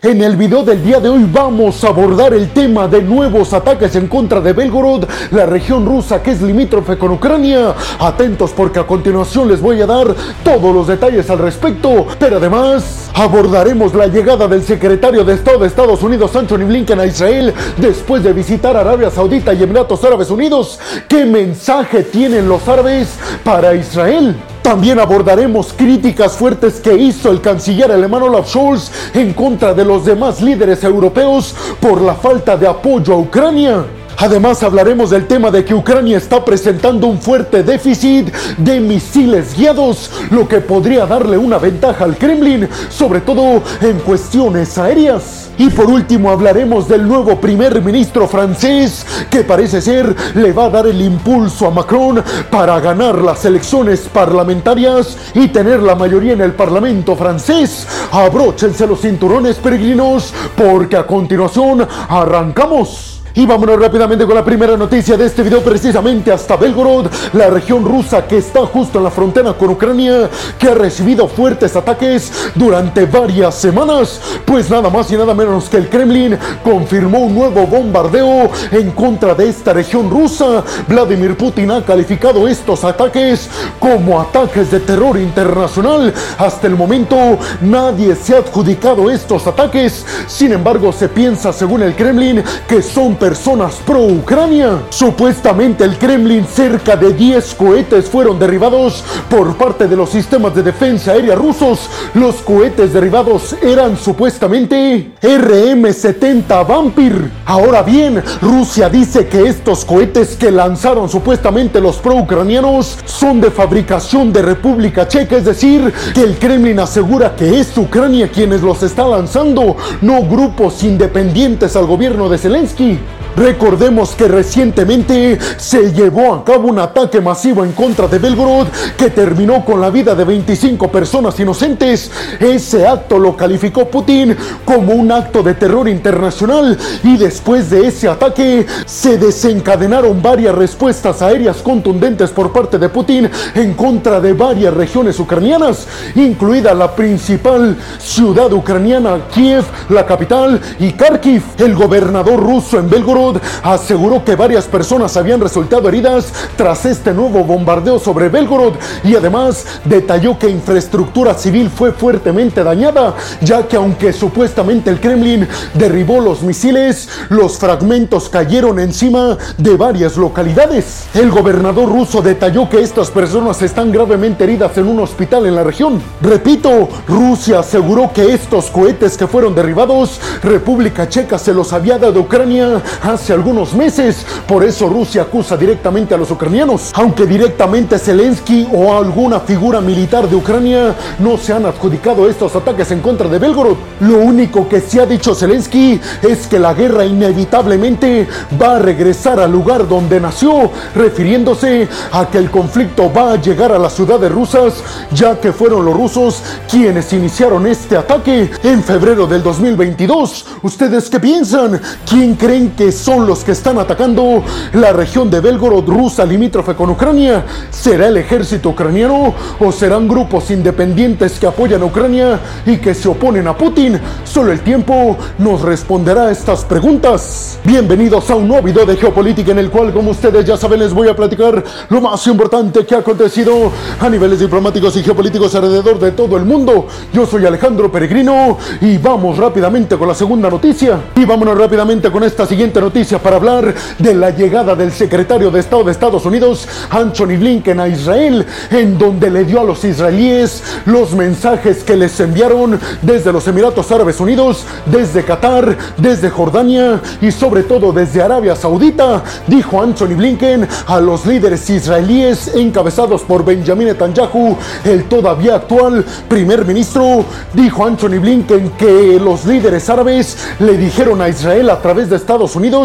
En el video del día de hoy vamos a abordar el tema de nuevos ataques en contra de Belgorod, la región rusa que es limítrofe con Ucrania. Atentos porque a continuación les voy a dar todos los detalles al respecto, pero además abordaremos la llegada del secretario de Estado de Estados Unidos, Anthony Blinken, a Israel después de visitar Arabia Saudita y Emiratos Árabes Unidos. ¿Qué mensaje tienen los árabes para Israel? También abordaremos críticas fuertes que hizo el canciller alemán Olaf Scholz en contra de los demás líderes europeos por la falta de apoyo a Ucrania. Además hablaremos del tema de que Ucrania está presentando un fuerte déficit de misiles guiados, lo que podría darle una ventaja al Kremlin, sobre todo en cuestiones aéreas. Y por último hablaremos del nuevo primer ministro francés que parece ser le va a dar el impulso a Macron para ganar las elecciones parlamentarias y tener la mayoría en el Parlamento francés. Abróchense los cinturones peregrinos porque a continuación arrancamos. Y vámonos rápidamente con la primera noticia de este video, precisamente hasta Belgorod, la región rusa que está justo en la frontera con Ucrania, que ha recibido fuertes ataques durante varias semanas. Pues nada más y nada menos que el Kremlin confirmó un nuevo bombardeo en contra de esta región rusa. Vladimir Putin ha calificado estos ataques como ataques de terror internacional. Hasta el momento nadie se ha adjudicado estos ataques. Sin embargo, se piensa, según el Kremlin, que son personas pro-Ucrania. Supuestamente el Kremlin cerca de 10 cohetes fueron derribados por parte de los sistemas de defensa aérea rusos. Los cohetes derribados eran supuestamente RM-70 Vampir. Ahora bien, Rusia dice que estos cohetes que lanzaron supuestamente los pro-ucranianos son de fabricación de República Checa, es decir, que el Kremlin asegura que es Ucrania quienes los está lanzando, no grupos independientes al gobierno de Zelensky. Recordemos que recientemente se llevó a cabo un ataque masivo en contra de Belgorod que terminó con la vida de 25 personas inocentes. Ese acto lo calificó Putin como un acto de terror internacional y después de ese ataque se desencadenaron varias respuestas aéreas contundentes por parte de Putin en contra de varias regiones ucranianas, incluida la principal ciudad ucraniana, Kiev, la capital, y Kharkiv. El gobernador ruso en Belgorod aseguró que varias personas habían resultado heridas tras este nuevo bombardeo sobre Belgorod y además detalló que infraestructura civil fue fuertemente dañada, ya que aunque supuestamente el Kremlin derribó los misiles, los fragmentos cayeron encima de varias localidades. El gobernador ruso detalló que estas personas están gravemente heridas en un hospital en la región. Repito, Rusia aseguró que estos cohetes que fueron derribados, República Checa se los había dado a Ucrania hace algunos meses. Por eso Rusia acusa directamente a los ucranianos, aunque directamente Zelensky o alguna figura militar de Ucrania no se han adjudicado estos ataques en contra de Belgorod. Lo único que se ha dicho Zelensky es que la guerra inevitablemente va a regresar al lugar donde nació, refiriéndose a que el conflicto va a llegar a las ciudades rusas, ya que fueron los rusos quienes iniciaron este ataque en febrero del 2022. ¿Ustedes qué piensan? ¿Quién creen que son los que están atacando la región de Belgorod rusa limítrofe con Ucrania? ¿Será el ejército ucraniano o serán grupos independientes que apoyan a Ucrania y que se oponen a Putin? Solo el tiempo nos responderá a estas preguntas. Bienvenidos a un nuevo video de geopolítica en el cual, como ustedes ya saben, les voy a platicar lo más importante que ha acontecido a niveles diplomáticos y geopolíticos alrededor de todo el mundo. Yo soy Alejandro Peregrino y vamos rápidamente con la segunda noticia. Y vámonos rápidamente con esta siguiente noticia para hablar de la llegada del secretario de Estado de Estados Unidos, Anthony Blinken, a Israel, en donde le dio a los israelíes los mensajes que les enviaron desde los Emiratos Árabes Unidos, desde Qatar, desde Jordania y sobre todo desde Arabia Saudita, dijo Anthony Blinken a los líderes israelíes encabezados por Benjamin Netanyahu, el todavía actual primer ministro, dijo Anthony Blinken que los líderes árabes le dijeron a Israel a través de Estados Unidos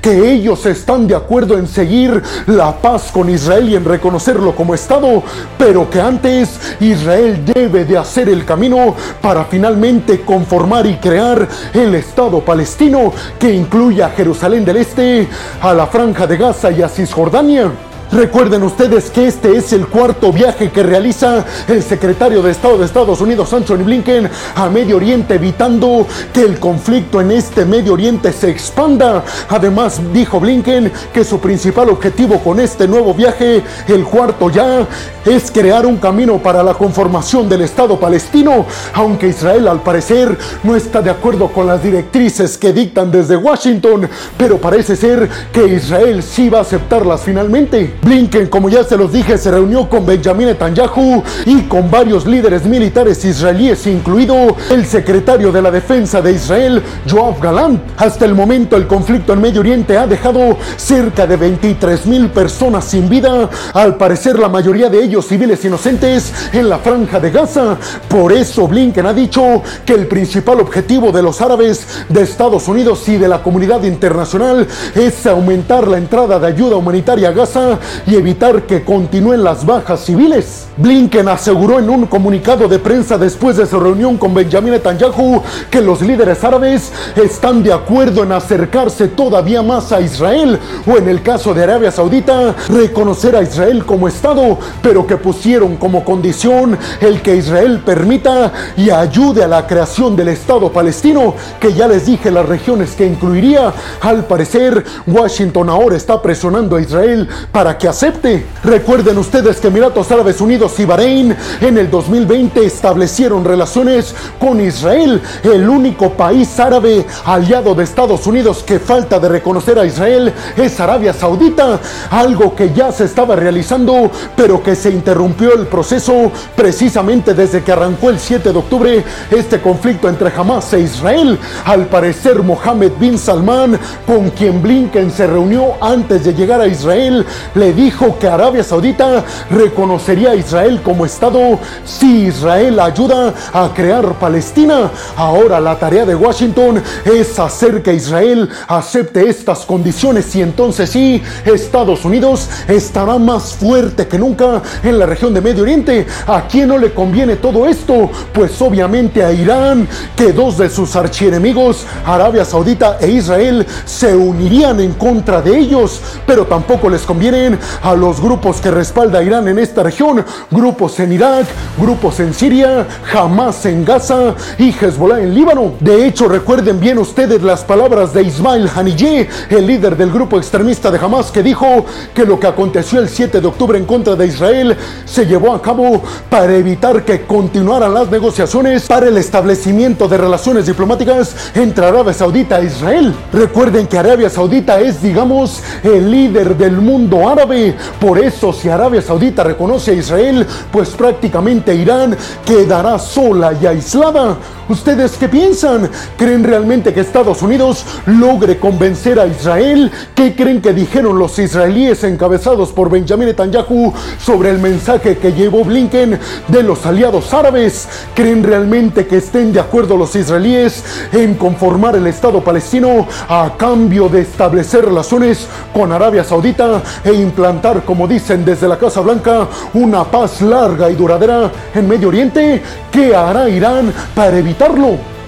que ellos están de acuerdo en seguir la paz con Israel y en reconocerlo como Estado, pero que antes Israel debe de hacer el camino para finalmente conformar y crear el Estado palestino que incluya a Jerusalén del Este, a la Franja de Gaza y a Cisjordania. Recuerden ustedes que este es el cuarto viaje que realiza el secretario de Estado de Estados Unidos, Anthony Blinken, a Medio Oriente, evitando que el conflicto en este Medio Oriente se expanda. Además, dijo Blinken que su principal objetivo con este nuevo viaje, el cuarto ya, es crear un camino para la conformación del Estado palestino, aunque Israel al parecer no está de acuerdo con las directrices que dictan desde Washington, pero parece ser que Israel sí va a aceptarlas finalmente. Blinken, como ya se los dije, se reunió con Benjamin Netanyahu y con varios líderes militares israelíes, incluido el secretario de la Defensa de Israel, Joab Galant. Hasta el momento el conflicto en Medio Oriente ha dejado cerca de 23 mil personas sin vida, al parecer la mayoría de ellos civiles inocentes en la franja de Gaza. Por eso Blinken ha dicho que el principal objetivo de los árabes de Estados Unidos y de la comunidad internacional es aumentar la entrada de ayuda humanitaria a Gaza y evitar que continúen las bajas civiles. Blinken aseguró en un comunicado de prensa después de su reunión con Benjamin Netanyahu que los líderes árabes están de acuerdo en acercarse todavía más a Israel o en el caso de Arabia Saudita reconocer a Israel como Estado, pero que pusieron como condición el que Israel permita y ayude a la creación del Estado palestino, que ya les dije las regiones que incluiría. Al parecer, Washington ahora está presionando a Israel para que acepte. Recuerden ustedes que Emiratos Árabes Unidos y Bahrein en el 2020 establecieron relaciones con Israel, el único país árabe aliado de Estados Unidos que falta de reconocer a Israel es Arabia Saudita, algo que ya se estaba realizando, pero que se interrumpió el proceso precisamente desde que arrancó el 7 de octubre este conflicto entre Hamas e Israel. Al parecer, Mohammed bin Salman, con quien Blinken se reunió antes de llegar a Israel, le dijo que Arabia Saudita reconocería a Israel como Estado si Israel ayuda a crear Palestina. Ahora la tarea de Washington es hacer que Israel acepte estas condiciones y entonces sí, Estados Unidos estará más fuerte que nunca en la región de Medio Oriente. ¿A quién no le conviene todo esto? Pues obviamente a Irán, que dos de sus archienemigos, Arabia Saudita e Israel, se unirían en contra de ellos, pero tampoco les a los grupos que respalda Irán en esta región, grupos en Irak, grupos en Siria, Hamas en Gaza y Hezbollah en Líbano. De hecho, recuerden bien ustedes las palabras de Ismail Haniyeh, el líder del grupo extremista de Hamas, que dijo que lo que aconteció el 7 de octubre en contra de Israel se llevó a cabo para evitar que continuaran las negociaciones para el establecimiento de relaciones diplomáticas entre Arabia Saudita e Israel. Recuerden que Arabia Saudita es, digamos, el líder del mundo árabe. Por eso, si Arabia Saudita reconoce a Israel, pues prácticamente Irán quedará sola y aislada. ¿Ustedes qué piensan? ¿Creen realmente que Estados Unidos logre convencer a Israel? ¿Qué creen que dijeron los israelíes encabezados por Benjamin Netanyahu sobre el mensaje que llevó Blinken de los aliados árabes? ¿Creen realmente que estén de acuerdo los israelíes en conformar el Estado palestino a cambio de establecer relaciones con Arabia Saudita e implantar, como dicen desde la Casa Blanca, una paz larga y duradera en Medio Oriente? ¿Qué hará Irán para evitar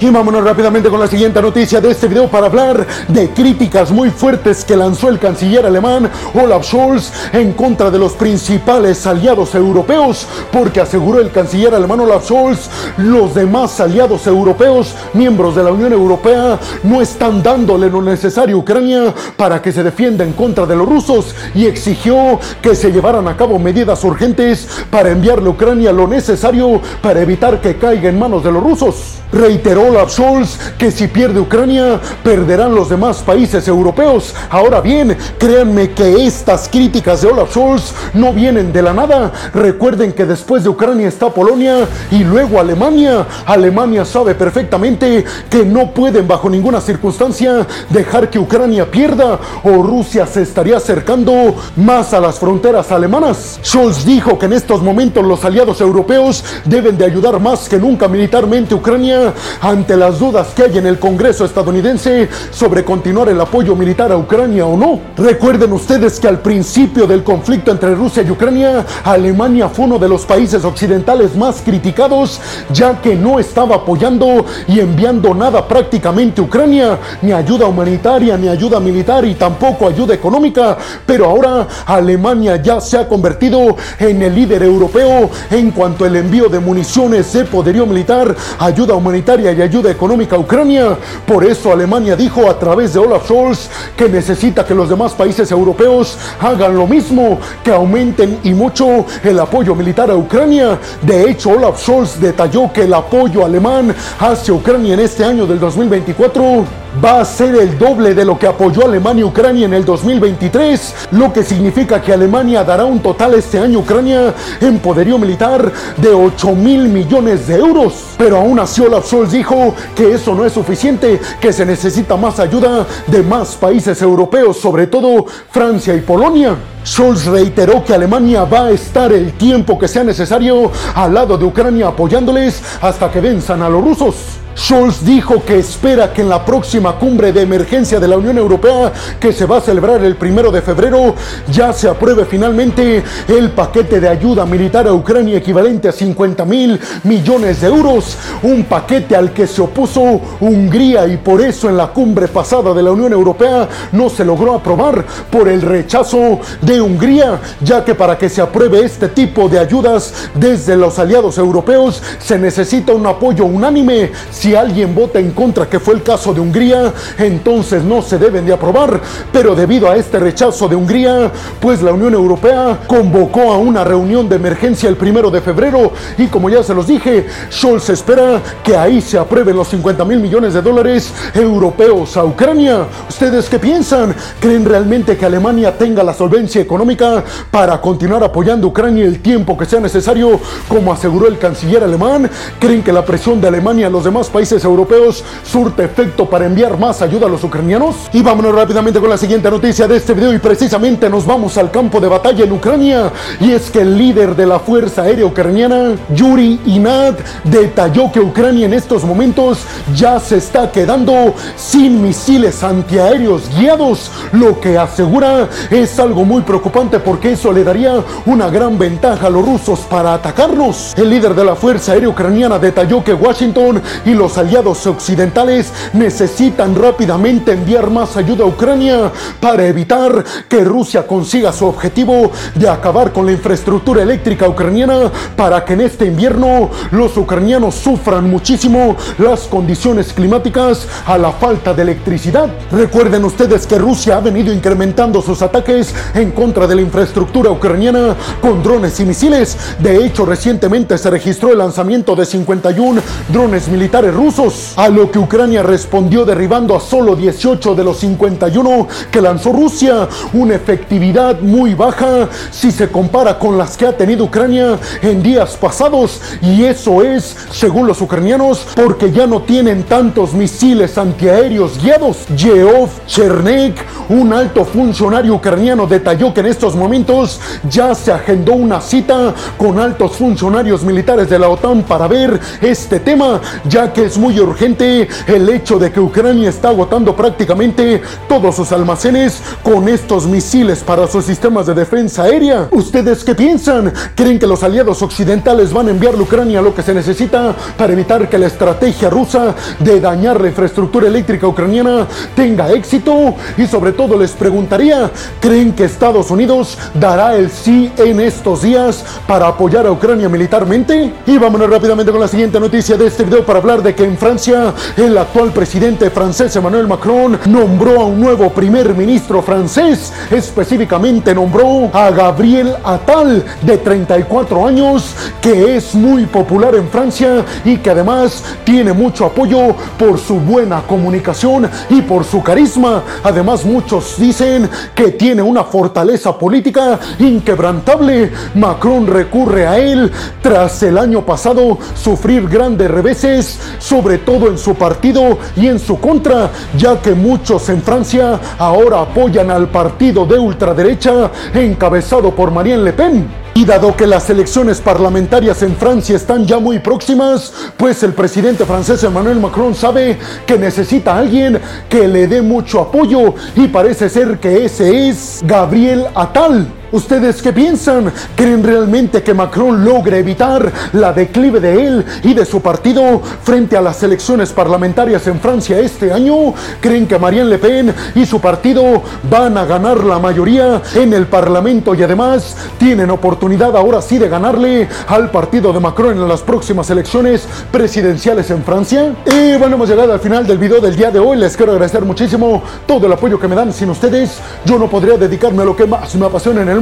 y vámonos rápidamente con la siguiente noticia de este video para hablar de críticas muy fuertes que lanzó el canciller alemán Olaf Scholz en contra de los principales aliados europeos, porque aseguró el canciller alemán Olaf Scholz, los demás aliados europeos, miembros de la Unión Europea, no están dándole lo necesario a Ucrania para que se defienda en contra de los rusos y exigió que se llevaran a cabo medidas urgentes para enviarle a Ucrania lo necesario para evitar que caiga en manos de los rusos. Reiteró Olaf Scholz que si pierde Ucrania, perderán los demás países europeos. Ahora bien, créanme que estas críticas de Olaf Scholz no vienen de la nada. Recuerden que después de Ucrania está Polonia y luego Alemania. Alemania sabe perfectamente que no pueden bajo ninguna circunstancia dejar que Ucrania pierda o Rusia se estaría acercando más a las fronteras alemanas. Scholz dijo que en estos momentos los aliados europeos deben de ayudar más que nunca militarmente a Ucrania Ante las dudas que hay en el Congreso estadounidense sobre continuar el apoyo militar a Ucrania o no. Recuerden ustedes que al principio del conflicto entre Rusia y Ucrania, Alemania fue uno de los países occidentales más criticados, ya que no estaba apoyando y enviando nada prácticamente a Ucrania, ni ayuda humanitaria, ni ayuda militar y tampoco ayuda económica. Pero ahora Alemania ya se ha convertido en el líder europeo en cuanto al envío de municiones de poderío militar, ayuda humanitaria y ayuda económica a Ucrania. Por eso Alemania dijo a través de Olaf Scholz que necesita que los demás países europeos hagan lo mismo, que aumenten y mucho el apoyo militar a Ucrania. De hecho, Olaf Scholz detalló que el apoyo alemán hacia Ucrania en este año del 2024 va a ser el doble de lo que apoyó Alemania Ucrania en el 2023, lo que significa que Alemania dará un total este año Ucrania en poderío militar de 8 mil millones de euros. Pero aún así Olaf Scholz dijo que eso no es suficiente, que se necesita más ayuda de más países europeos, sobre todo Francia y Polonia. Scholz reiteró que Alemania va a estar el tiempo que sea necesario al lado de Ucrania apoyándoles hasta que venzan a los rusos. Scholz dijo que espera que en la próxima cumbre de emergencia de la Unión Europea, que se va a celebrar el primero de febrero, ya se apruebe finalmente el paquete de ayuda militar a Ucrania equivalente a 50 mil millones de euros, un paquete al que se opuso Hungría y por eso en la cumbre pasada de la Unión Europea no se logró aprobar por el rechazo de Hungría, ya que para que se apruebe este tipo de ayudas desde los aliados europeos se necesita un apoyo unánime si alguien vota en contra, que fue el caso de Hungría, entonces no se deben de aprobar. Pero debido a este rechazo de Hungría, pues la Unión Europea convocó a una reunión de emergencia el primero de febrero y como ya se los dije, Scholz espera que ahí se aprueben los 50 mil millones de dólares europeos a Ucrania. ¿Ustedes qué piensan? ¿Creen realmente que Alemania tenga la solvencia económica para continuar apoyando Ucrania el tiempo que sea necesario, como aseguró el canciller alemán? ¿Creen que la presión de Alemania a los demás países europeos surte efecto para enviar más ayuda a los ucranianos? Y vámonos rápidamente con la siguiente noticia de este video y precisamente nos vamos al campo de batalla en Ucrania y es que el líder de la Fuerza Aérea Ucraniana, Yuri Inad, detalló que Ucrania en estos momentos ya se está quedando sin misiles antiaéreos guiados, lo que asegura es algo muy preocupante porque eso le daría una gran ventaja a los rusos para atacarnos. El líder de la Fuerza Aérea Ucraniana detalló que Washington y los aliados occidentales necesitan rápidamente enviar más ayuda a Ucrania para evitar que Rusia consiga su objetivo de acabar con la infraestructura eléctrica ucraniana para que en este invierno los ucranianos sufran muchísimo las condiciones climáticas a la falta de electricidad. Recuerden ustedes que Rusia ha venido incrementando sus ataques en contra de la infraestructura ucraniana con drones y misiles. De hecho, recientemente se registró el lanzamiento de 51 drones militares rusos, a lo que Ucrania respondió derribando a solo 18 de los 51 que lanzó Rusia, una efectividad muy baja si se compara con las que ha tenido Ucrania en días pasados. Y eso es, según los ucranianos, porque ya no tienen tantos misiles antiaéreos guiados. Yeov Chernek, un alto funcionario ucraniano, detalló que en estos momentos ya se agendó una cita con altos funcionarios militares de la OTAN para ver este tema, ya que es muy urgente el hecho de que Ucrania está agotando prácticamente todos sus almacenes con estos misiles para sus sistemas de defensa aérea. ¿Ustedes qué piensan? ¿Creen que los aliados occidentales van a enviar a Ucrania lo que se necesita para evitar que la estrategia rusa de dañar la infraestructura eléctrica ucraniana tenga éxito? Y sobre todo les preguntaría, ¿creen que Estados Unidos dará el sí en estos días para apoyar a Ucrania militarmente? Y vámonos rápidamente con la siguiente noticia de este video para hablar que en Francia el actual presidente francés Emmanuel Macron nombró a un nuevo primer ministro francés, específicamente nombró a Gabriel Attal de 34 años, que es muy popular en Francia y que además tiene mucho apoyo por su buena comunicación y por su carisma. Además muchos dicen que tiene una fortaleza política inquebrantable. Macron recurre a él tras el año pasado sufrir grandes reveses, sobre todo en su partido y en su contra, ya que muchos en Francia ahora apoyan al partido de ultraderecha encabezado por Marine Le Pen. Y dado que las elecciones parlamentarias en Francia están ya muy próximas, pues el presidente francés Emmanuel Macron sabe que necesita a alguien que le dé mucho apoyo y parece ser que ese es Gabriel Attal. ¿Ustedes qué piensan? ¿Creen realmente que Macron logre evitar la declive de él y de su partido frente a las elecciones parlamentarias en Francia este año? ¿Creen que Marine Le Pen y su partido van a ganar la mayoría en el Parlamento y además tienen oportunidad ahora sí de ganarle al partido de Macron en las próximas elecciones presidenciales en Francia? Y bueno, hemos llegado al final del video del día de hoy. Les quiero agradecer muchísimo todo el apoyo que me dan. Sin ustedes, yo no podría dedicarme a lo que más me apasiona en el